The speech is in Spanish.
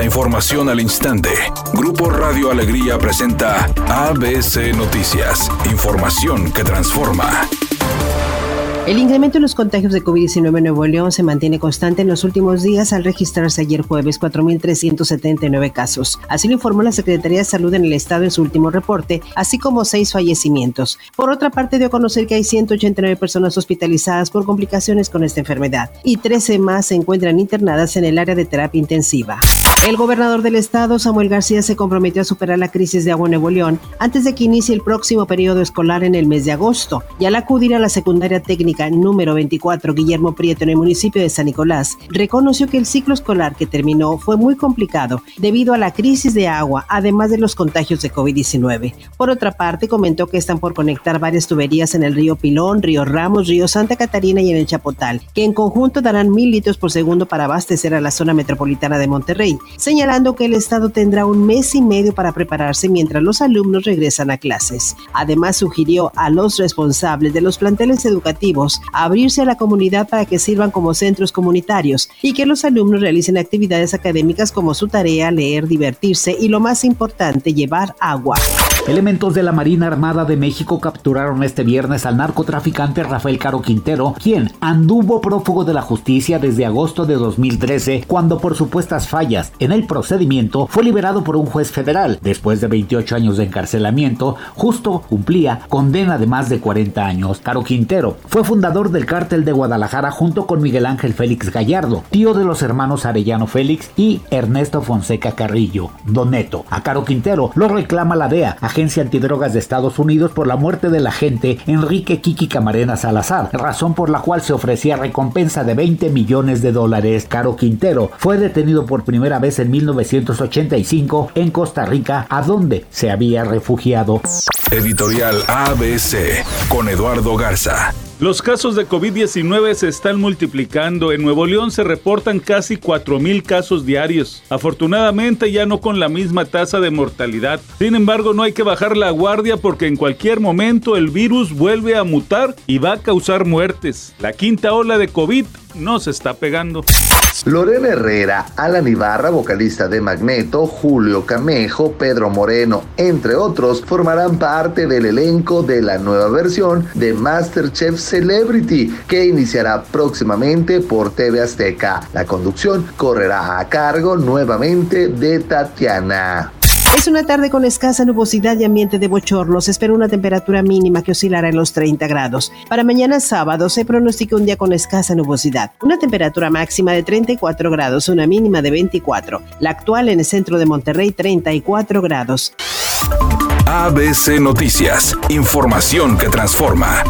La información al instante. Grupo Radio Alegría presenta ABC Noticias. Información que transforma. El incremento en los contagios de COVID-19 en Nuevo León se mantiene constante en los últimos días al registrarse ayer jueves 4.379 casos. Así lo informó la Secretaría de Salud en el estado en su último reporte, así como seis fallecimientos. Por otra parte, dio a conocer que hay 189 personas hospitalizadas por complicaciones con esta enfermedad y 13 más se encuentran internadas en el área de terapia intensiva. El gobernador del estado, Samuel García, se comprometió a superar la crisis de agua en Nuevo León antes de que inicie el próximo periodo escolar en el mes de agosto. Y al acudir a la secundaria técnica número 24 Guillermo Prieto en el municipio de San Nicolás, reconoció que el ciclo escolar que terminó fue muy complicado debido a la crisis de agua, además de los contagios de COVID-19. Por otra parte, comentó que están por conectar varias tuberías en el río Pilón, río Ramos, río Santa Catarina y en el Chapotal, que en conjunto darán mil litros por segundo para abastecer a la zona metropolitana de Monterrey señalando que el Estado tendrá un mes y medio para prepararse mientras los alumnos regresan a clases. Además, sugirió a los responsables de los planteles educativos abrirse a la comunidad para que sirvan como centros comunitarios y que los alumnos realicen actividades académicas como su tarea, leer, divertirse y lo más importante, llevar agua. Elementos de la Marina Armada de México capturaron este viernes al narcotraficante Rafael Caro Quintero, quien anduvo prófugo de la justicia desde agosto de 2013, cuando por supuestas fallas en el procedimiento fue liberado por un juez federal. Después de 28 años de encarcelamiento, justo cumplía condena de más de 40 años. Caro Quintero fue fundador del cártel de Guadalajara junto con Miguel Ángel Félix Gallardo, tío de los hermanos Arellano Félix y Ernesto Fonseca Carrillo, Doneto. A Caro Quintero lo reclama la DEA, Agencia Antidrogas de Estados Unidos, por la muerte del agente Enrique Kiki Camarena Salazar, razón por la cual se ofrecía recompensa de 20 millones de dólares. Caro Quintero fue detenido por primera vez en 1985 en Costa Rica, a donde se había refugiado. Editorial ABC con Eduardo Garza. Los casos de COVID-19 se están multiplicando. En Nuevo León se reportan casi 4.000 casos diarios. Afortunadamente ya no con la misma tasa de mortalidad. Sin embargo, no hay que bajar la guardia porque en cualquier momento el virus vuelve a mutar y va a causar muertes. La quinta ola de COVID no se está pegando. Lorena Herrera, Alan Ibarra, vocalista de Magneto, Julio Camejo, Pedro Moreno, entre otros, formarán parte del elenco de la nueva versión de Masterchef Celebrity, que iniciará próximamente por TV Azteca. La conducción correrá a cargo nuevamente de Tatiana. Es una tarde con escasa nubosidad y ambiente de bochorno. Se espera una temperatura mínima que oscilará en los 30 grados. Para mañana sábado se pronostica un día con escasa nubosidad. Una temperatura máxima de 34 grados, una mínima de 24. La actual en el centro de Monterrey, 34 grados. ABC Noticias. Información que transforma.